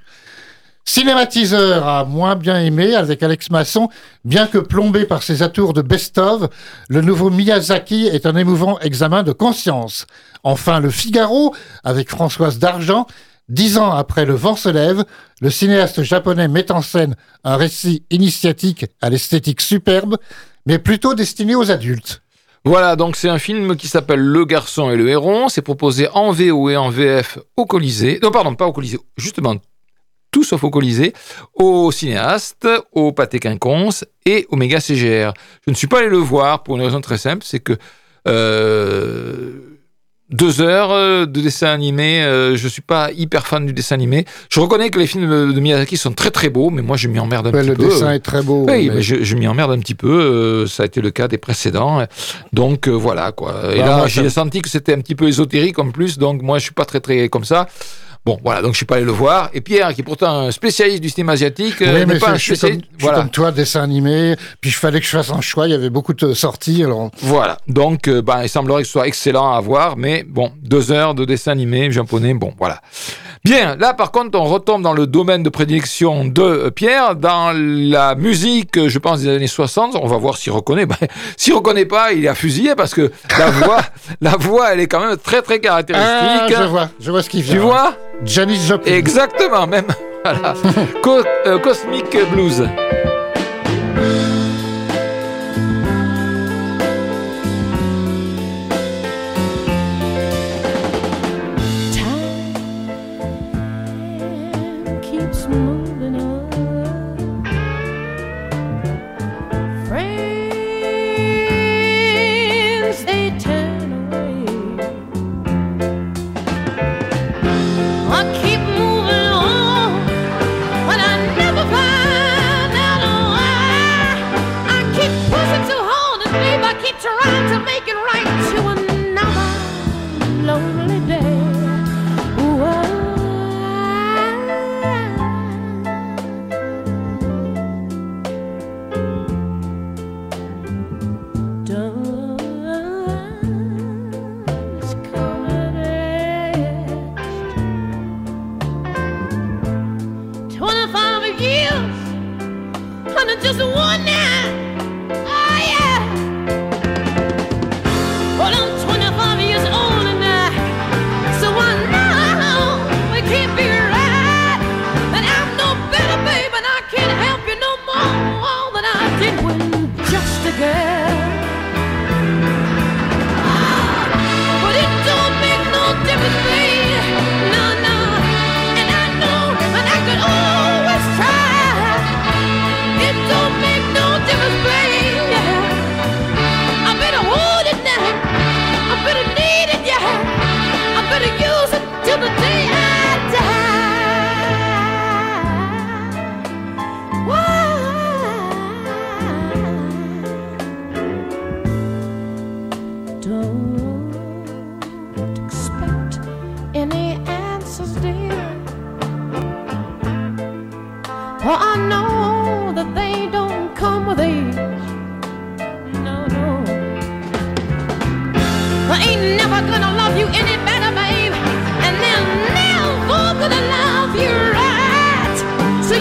Cinématiseur a moins bien aimé avec Alex Masson, bien que plombé par ses atours de best-of, le nouveau Miyazaki est un émouvant examen de conscience. Enfin, le Figaro, avec Françoise d'Argent, Dix ans après Le vent se lève, le cinéaste japonais met en scène un récit initiatique à l'esthétique superbe, mais plutôt destiné aux adultes. Voilà, donc c'est un film qui s'appelle Le garçon et le héron. C'est proposé en VO et en VF au Colisée. Non, pardon, pas au Colisée, justement, tout sauf au Colisée, au cinéaste, au Pâté Quinconce et au Méga CGR. Je ne suis pas allé le voir pour une raison très simple, c'est que euh, deux heures euh, de dessin animé, euh, je suis pas hyper fan du dessin animé. Je reconnais que les films de Miyazaki sont très très beaux, mais moi je m'y emmerde un Ouais, petit le peu. dessin est très beau. Oui, mais- mais je, je m'y emmerde un petit peu. euh, ça a été le cas des précédents. Donc euh, voilà quoi. Et Bah, là, j'ai senti que c'était un petit peu ésotérique en plus. Donc moi, je suis pas très très comme ça. Bon, voilà. Donc je suis pas allé le voir. Et Pierre, qui est pourtant un spécialiste du cinéma asiatique, euh, n'est pas un je suis comme, spécialiste. je suis Voilà. comme toi, dessin animé. Puis il fallait que je fasse un choix. Il y avait beaucoup de sorties. Alors, Voilà. Donc, euh, bah, il semblerait que ce soit excellent à voir, mais bon, deux heures de dessin animé japonais, bon, voilà. Bien, là par contre, on retombe dans le domaine de prédilection de euh, Pierre, dans la musique, je pense, des années 60. On va voir s'il reconnaît. Ben, [LAUGHS] s'il reconnaît pas, il est à fusiller parce que la [LAUGHS] voix, la voix, elle est quand même très très ah, caractéristique. je vois, je vois ce qu'il vient. tu vois? Janis Joplin. Exactement, même. Voilà. [LAUGHS] Co- euh, Cosmic Blues. Trying to make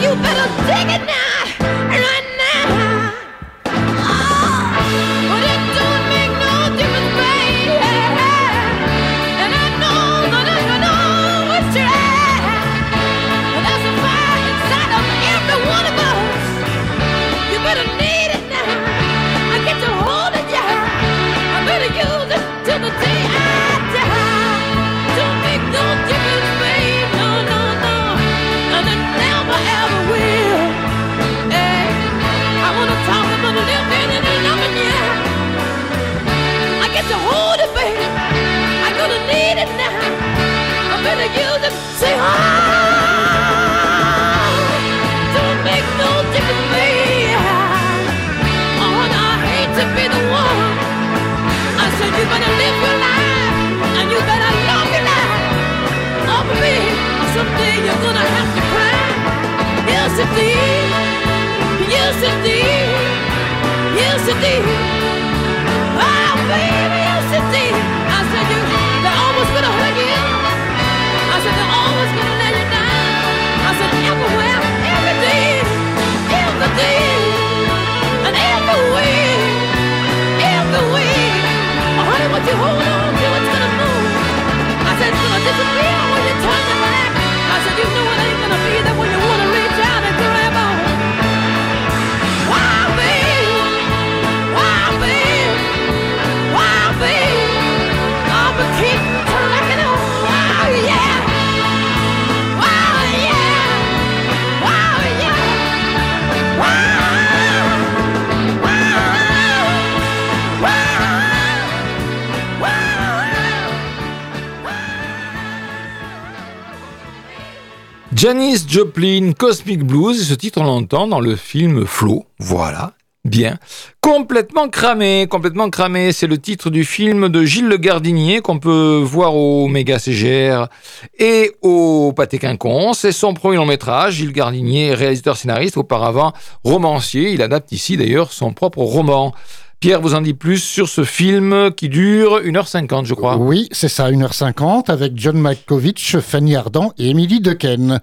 you better dig it now, Oh, baby. I said, you, they're gonna hurt you. I said, they're gonna let you down. I said, everywhere, and. Oh, honey, what you hold on to, it's gonna move. I said, it's gonna disappear when you turn your back. I said, you know it ain't gonna be. Janis Joplin, Cosmic Blues, et ce titre on l'entend dans le film Flow, voilà, bien. Complètement cramé, complètement cramé, c'est le titre du film de Gilles Le Gardinier qu'on peut voir au Méga CGR et au Pâté Quinconce. C'est son premier long métrage, Gilles Gardinier, réalisateur scénariste, auparavant romancier, il adapte ici d'ailleurs son propre roman. Pierre vous en dit plus sur ce film qui dure 1h50, je crois. Oui, c'est ça, 1h50, avec John Malkovich, Fanny Ardant et Emily Dequesne.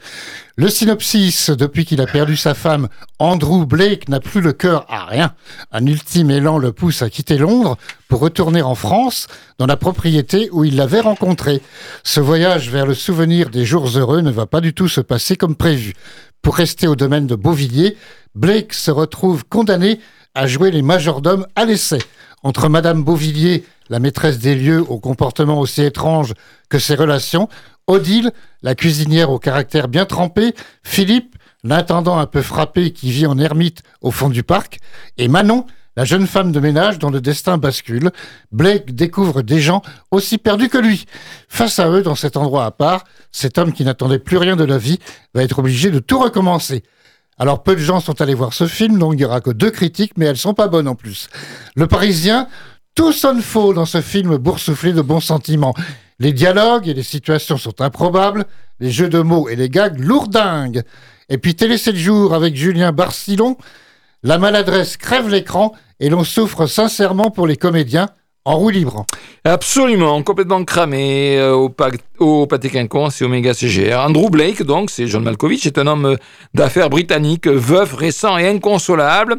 Le synopsis, depuis qu'il a perdu sa femme, Andrew Blake n'a plus le cœur à rien. Un ultime élan le pousse à quitter Londres pour retourner en France, dans la propriété où il l'avait rencontrée. Ce voyage vers le souvenir des jours heureux ne va pas du tout se passer comme prévu. Pour rester au domaine de Beauvilliers, Blake se retrouve condamné à jouer les majordomes à l'essai. Entre Madame Beauvilliers, la maîtresse des lieux au comportement aussi étrange que ses relations, Odile, la cuisinière au caractère bien trempé, Philippe, l'intendant un peu frappé qui vit en ermite au fond du parc, et Manon, la jeune femme de ménage dont le destin bascule, Blake découvre des gens aussi perdus que lui. Face à eux, dans cet endroit à part, cet homme qui n'attendait plus rien de la vie va être obligé de tout recommencer. Alors peu de gens sont allés voir ce film, donc il n'y aura que deux critiques, mais elles sont pas bonnes en plus. Le Parisien, tout sonne faux dans ce film boursouflé de bons sentiments. Les dialogues et les situations sont improbables, les jeux de mots et les gags lourdingues. Et puis Télé 7 jours avec Julien Barcillon, la maladresse crève l'écran et l'on souffre sincèrement pour les comédiens en roue libre. Absolument, complètement cramé euh, au, Pâté Quinconce et au Méga CGR. Andrew Blake, donc, c'est John Malkovich, est un homme euh, d'affaires britannique, veuf, récent et inconsolable.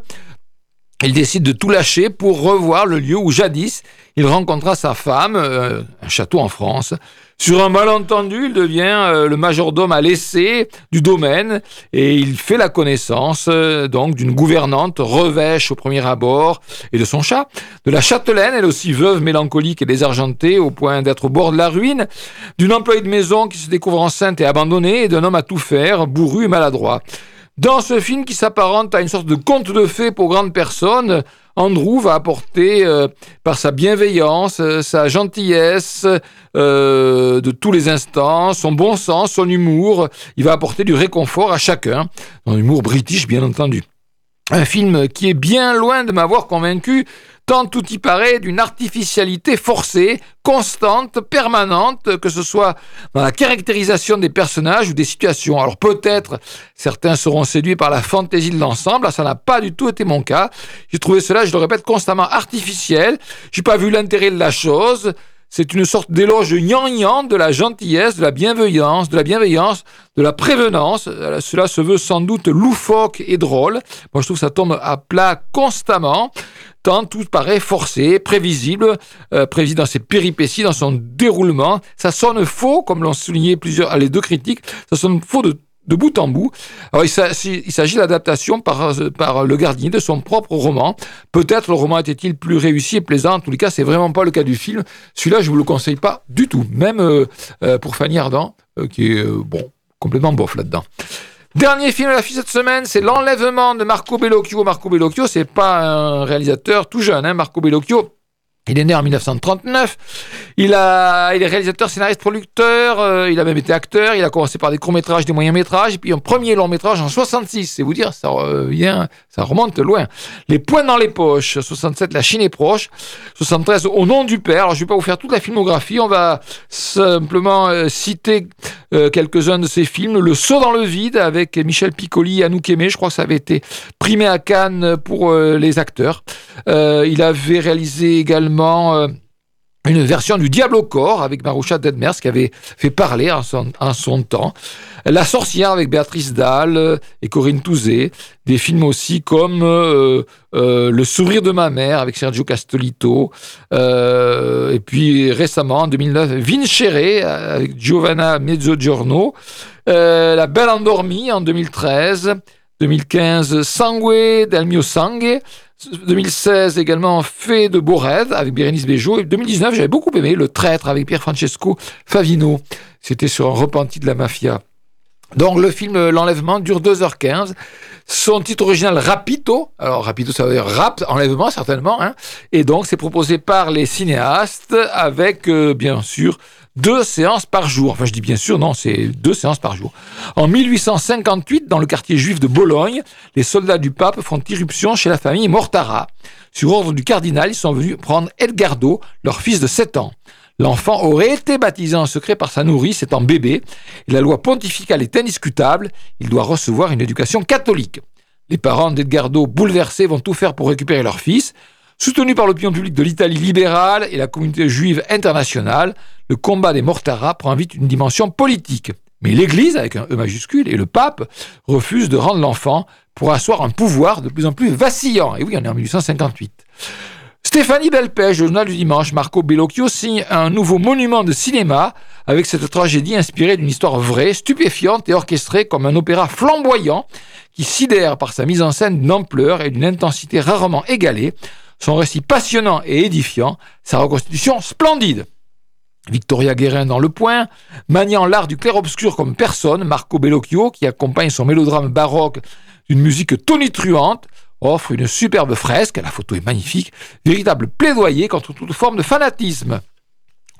Il décide de tout lâcher pour revoir le lieu où jadis il rencontra sa femme, euh, un château en France. Sur un malentendu, il devient euh, le majordome à l'essai du domaine et il fait la connaissance euh, donc d'une gouvernante revêche au premier abord et de son chat, de la châtelaine, elle aussi veuve mélancolique et désargentée au point d'être au bord de la ruine, d'une employée de maison qui se découvre enceinte et abandonnée et d'un homme à tout faire, bourru et maladroit. Dans ce film qui s'apparente à une sorte de conte de fées pour grandes personnes, Andrew va apporter, euh, par sa bienveillance, euh, sa gentillesse euh, de tous les instants, son bon sens, son humour, il va apporter du réconfort à chacun, un humour british bien entendu. Un film qui est bien loin de m'avoir convaincu, tant tout y paraît d'une artificialité forcée, constante, permanente, que ce soit dans la caractérisation des personnages ou des situations. Alors peut-être certains seront séduits par la fantaisie de l'ensemble, ça n'a pas du tout été mon cas. J'ai trouvé cela, je le répète, constamment artificiel. J'ai pas vu l'intérêt de la chose. C'est une sorte d'éloge gnangnan de la gentillesse, de la bienveillance, de la bienveillance, de la prévenance. Euh, Cela se veut sans doute loufoque et drôle. Moi, je trouve que ça tombe à plat constamment, tout paraît forcé, prévisible, euh, prévisible dans ses péripéties, dans son déroulement. Ça sonne faux, comme l'ont souligné plusieurs, les deux critiques. Ça sonne faux de bout en bout. Alors, il s'agit l'adaptation par, par le gardien de son propre roman. Peut-être le roman était-il plus réussi et plaisant. En tous les cas, c'est vraiment pas le cas du film. Celui-là, je vous le conseille pas du tout. Même euh, euh, pour Fanny Ardant, euh, qui est, bon, complètement bof là-dedans. Dernier film à la cette semaine, c'est L'enlèvement de Marco Bellocchio. Marco Bellocchio, c'est pas un réalisateur tout jeune, hein. Marco Bellocchio. Il est né en 1939. Il, a, il est réalisateur, scénariste, producteur. euh, il a même été acteur. Il a commencé par des courts-métrages, des moyens-métrages. Et puis un premier long-métrage en 66. C'est vous dire, ça revient, ça remonte loin. Les points dans les poches. 67, La Chine est proche. 73, Au nom du père. Alors, je vais pas vous faire toute la filmographie. On va simplement euh, citer euh, quelques-uns de ses films. Le saut dans le vide avec Michel Piccoli et Anouk Aimé. Je crois que ça avait été primé à Cannes pour les acteurs. Il avait réalisé également euh, une version du Diable au corps avec Maroucha Dedmers qui avait fait parler en son, temps. La sorcière avec Béatrice Dalle euh, et Corinne Touzé. Des films aussi comme euh, Le sourire de ma mère avec Sergio Castellito. Euh, et puis récemment, en 2009, Vincere avec Giovanna Mezzogiorno. La Belle Endormie en 2013. 2015, Sangue del mio sangue. 2016 également Fait de beaux rêves avec Bérénice Bejo. Et 2019, j'avais beaucoup aimé Le Traître avec Pierre Francesco Favino. C'était sur un repenti de la mafia. Donc le film euh, L'Enlèvement dure 2h15. Son titre original Rapito, alors Rapito ça veut dire rap, enlèvement certainement, hein. et donc c'est proposé par les cinéastes avec euh, bien sûr deux séances par jour. Enfin, je dis bien sûr, non, c'est deux séances par jour. En 1858, dans le quartier juif de Bologne, les soldats du pape font irruption chez la famille Mortara. Sur ordre du cardinal, ils sont venus prendre Edgardo, leur fils de 7 ans. L'enfant aurait été baptisé en secret par sa nourrice étant bébé, la loi pontificale est indiscutable, il doit recevoir une éducation catholique. Les parents d'Edgardo, bouleversés, vont tout faire pour récupérer leur fils. Soutenu par l'opinion publique de l'Italie libérale et la communauté juive internationale, le combat des Mortara prend vite une dimension politique. Mais l'Église, avec un E majuscule, et le pape refusent de rendre l'enfant pour asseoir un pouvoir de plus en plus vacillant. Et oui, on est en 1858. Stéphanie Belpèche, le journal du dimanche, Marco Bellocchio signe un nouveau monument de cinéma avec cette tragédie inspirée d'une histoire vraie, stupéfiante et orchestrée comme un opéra flamboyant qui sidère par sa mise en scène d'une ampleur et d'une intensité rarement égalée, son récit passionnant et édifiant, sa reconstitution splendide. Victoria Guérin dans Le Point, maniant l'art du clair-obscur comme personne, Marco Bellocchio, qui accompagne son mélodrame baroque d'une musique tonitruante, offre une superbe fresque, la photo est magnifique, véritable plaidoyer contre toute forme de fanatisme.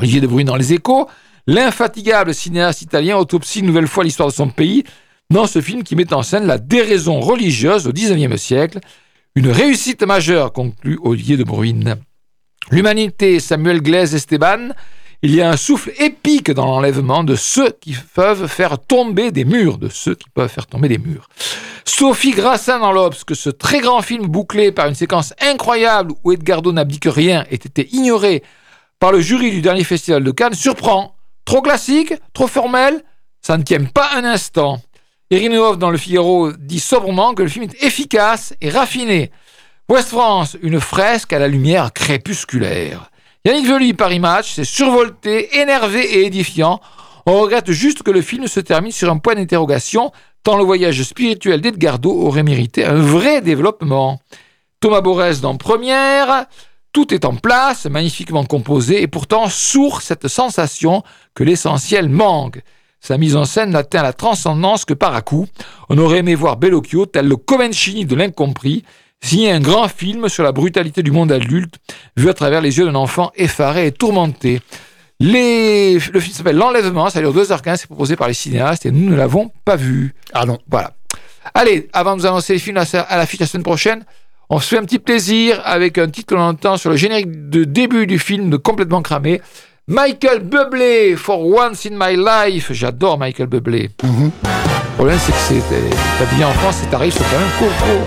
Olivier de Bruyne dans Les Échos, l'infatigable cinéaste italien autopsie une nouvelle fois l'histoire de son pays dans ce film qui met en scène la déraison religieuse au XIXe siècle, une réussite majeure, conclut Olivier de Bruyne. L'humanité, Samuel Glaise Esteban, il y a un souffle épique dans l'enlèvement de ceux qui peuvent faire tomber des murs, de ceux qui peuvent faire tomber des murs. Sophie Grassin dans l'Obs, que ce très grand film bouclé par une séquence incroyable où Edgardo n'abdique rien ait été ignoré par le jury du dernier festival de Cannes, surprend. Trop classique, trop formel, ça ne tient pas un instant. Irinov dans le Figaro dit sobrement que le film est efficace et raffiné. West France, une fresque à la lumière crépusculaire. Yannick Vely, Paris Match, c'est survolté, énervé et édifiant. On regrette juste que le film se termine sur un point d'interrogation, tant le voyage spirituel d'Edgardo aurait mérité un vrai développement. Thomas Borès dans Première, tout est en place, magnifiquement composé, et pourtant sourd cette sensation que l'essentiel manque. Sa mise en scène n'atteint la transcendance que par à coup. On aurait aimé voir Bellocchio, tel le Comencini de l'incompris, signer un grand film sur la brutalité du monde adulte, vu à travers les yeux d'un enfant effaré et tourmenté. Les... Le film s'appelle L'Enlèvement, ça dure 2h15, c'est proposé par les cinéastes et nous ne l'avons pas vu. Ah non. Voilà. Allez, avant de vous annoncer les films à l'affiche la semaine prochaine, on se fait un petit plaisir avec un titre que l'on entend sur le générique de début du film de Complètement cramé. Michael Bublé, For Once in My Life. J'adore Michael Bublé. Le problème, c'est que c'est euh, t'es habillé en France, c'est tarif, c'est quand même coco.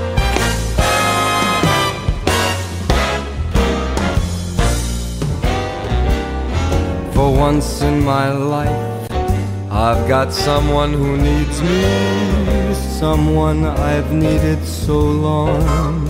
For once in my life, I've got someone who needs me, someone I've needed so long.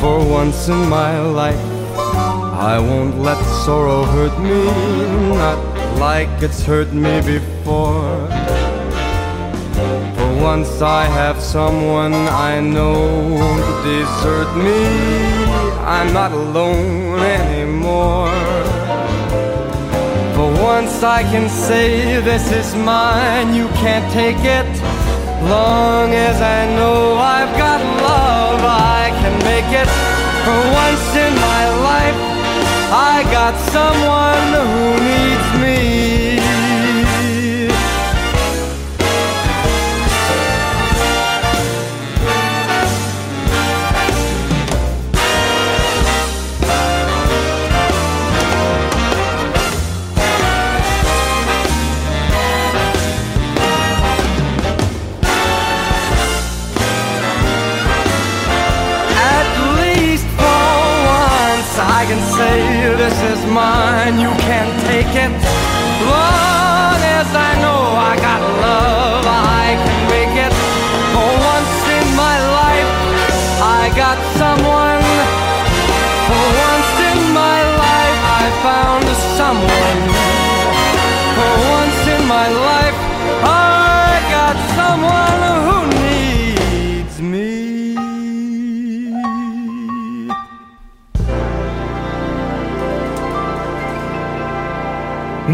For once in my life, I won't let sorrow hurt me, not like it's hurt me before. For once I have someone I know won't desert me. I'm not alone anymore. For once I can say this is mine, you can't take it. Long as I know I've got love, I can. For once in my life, I got someone who needs me. This is mine, you can't take it. Long as I know I got love, I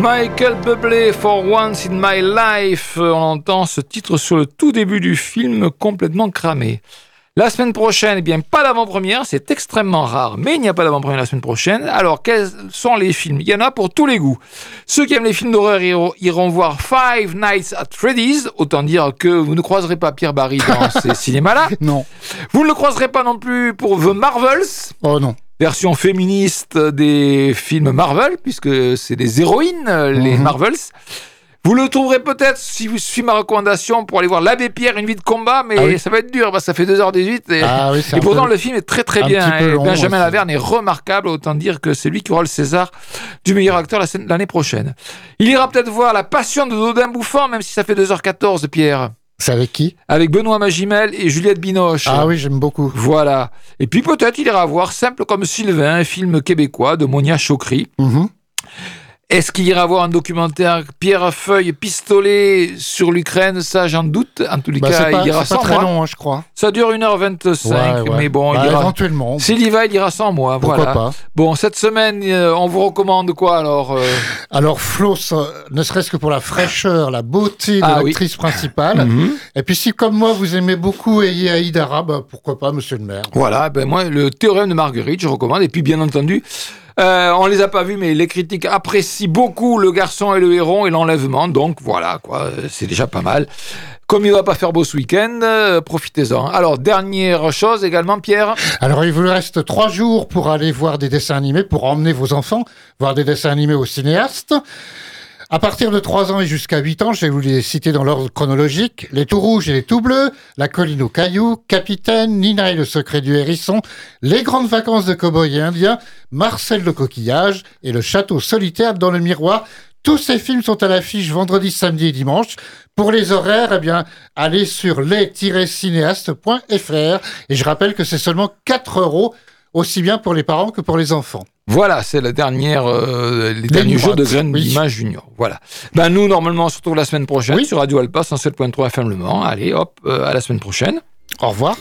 Michael Bublé, For Once in My Life. On entend ce titre sur le tout début du film complètement cramé. La semaine prochaine, eh bien, pas d'avant-première, c'est extrêmement rare, mais il n'y a pas d'avant-première la semaine prochaine. Alors, quels sont les films? Il y en a pour tous les goûts. Ceux qui aiment les films d'horreur iront, iront voir Five Nights at Freddy's, autant dire que vous ne croiserez pas Pierre Barry dans [LAUGHS] ces cinémas-là. Non. Vous ne le croiserez pas non plus pour The Marvels, Oh non. Version féministe des films Marvel, puisque c'est des héroïnes, les Mhm. Marvels. Vous le trouverez peut-être, si vous suivez ma recommandation, pour aller voir L'Abbé Pierre, une vie de combat, mais Ah oui. ça va être dur, ça fait 2h18. Et, Ah oui, et pourtant, peu- le film est très très un bien. peu Et Benjamin aussi. Laverne est remarquable, autant dire que c'est lui qui aura le César du meilleur acteur l'année prochaine. Il ira peut-être voir La Passion de Dodin Bouffant, même si ça fait 2h14, Pierre, C'est avec qui avec Benoît Magimel et Juliette Binoche. Ah oui, j'aime beaucoup. Voilà. Et puis peut-être il ira voir Simple comme Sylvain, un film québécois de Monia Chokri. Mhm. Est-ce qu'il ira voir un documentaire pierre à feuille, pistolet sur l'Ukraine? Ça, j'en doute. En tous les Bah, cas, pas, il ira pas sans très moi. long, hein, je crois. Ça dure 1h25, Ouais, ouais. mais bon, Bah, il ira... éventuellement. S'il y va, il ira sans moi. Pourquoi voilà. pas? Bon, cette semaine, euh, on vous recommande quoi alors euh, Alors Flo, ça- ne serait-ce que pour la fraîcheur, la beauté de Ah oui. l'actrice principale. [LAUGHS] Mhm. Et puis si comme moi vous aimez beaucoup Aïe Aïdara, bah, pourquoi pas Monsieur le maire? Voilà, ben moi, le théorème de Marguerite, je recommande. Et puis, bien entendu, euh, on les a pas vus, mais les critiques apprécient beaucoup le garçon et le héron et l'enlèvement. Donc, voilà, quoi, euh, c'est déjà pas mal. Comme il va pas faire beau ce week-end, euh, profitez-en. Alors, dernière chose également, Pierre. Alors il vous reste trois jours pour aller voir des dessins animés, pour emmener vos enfants voir des dessins animés au cinéaste. À partir de 3 ans et jusqu'à 8 ans, je vais vous les citer dans l'ordre chronologique. Les tout rouges et les tout bleus, La colline aux cailloux, Capitaine, Nina et le secret du hérisson, Les grandes vacances de cow-boy et indien, Marcel le coquillage et Le château solitaire dans le miroir. Tous ces films sont à l'affiche vendredi, samedi et dimanche. Pour les horaires, eh bien, allez sur les-cinéastes.fr. Et je rappelle que c'est seulement 4 euros, aussi bien pour les parents que pour les enfants. Voilà, c'est la dernière, euh, de Graine oui. Junior. Voilà. Ben nous, normalement, on se retrouve la semaine prochaine sur Radio Alpa 107.3 FM Allez, hop, euh, à la semaine prochaine. Au revoir.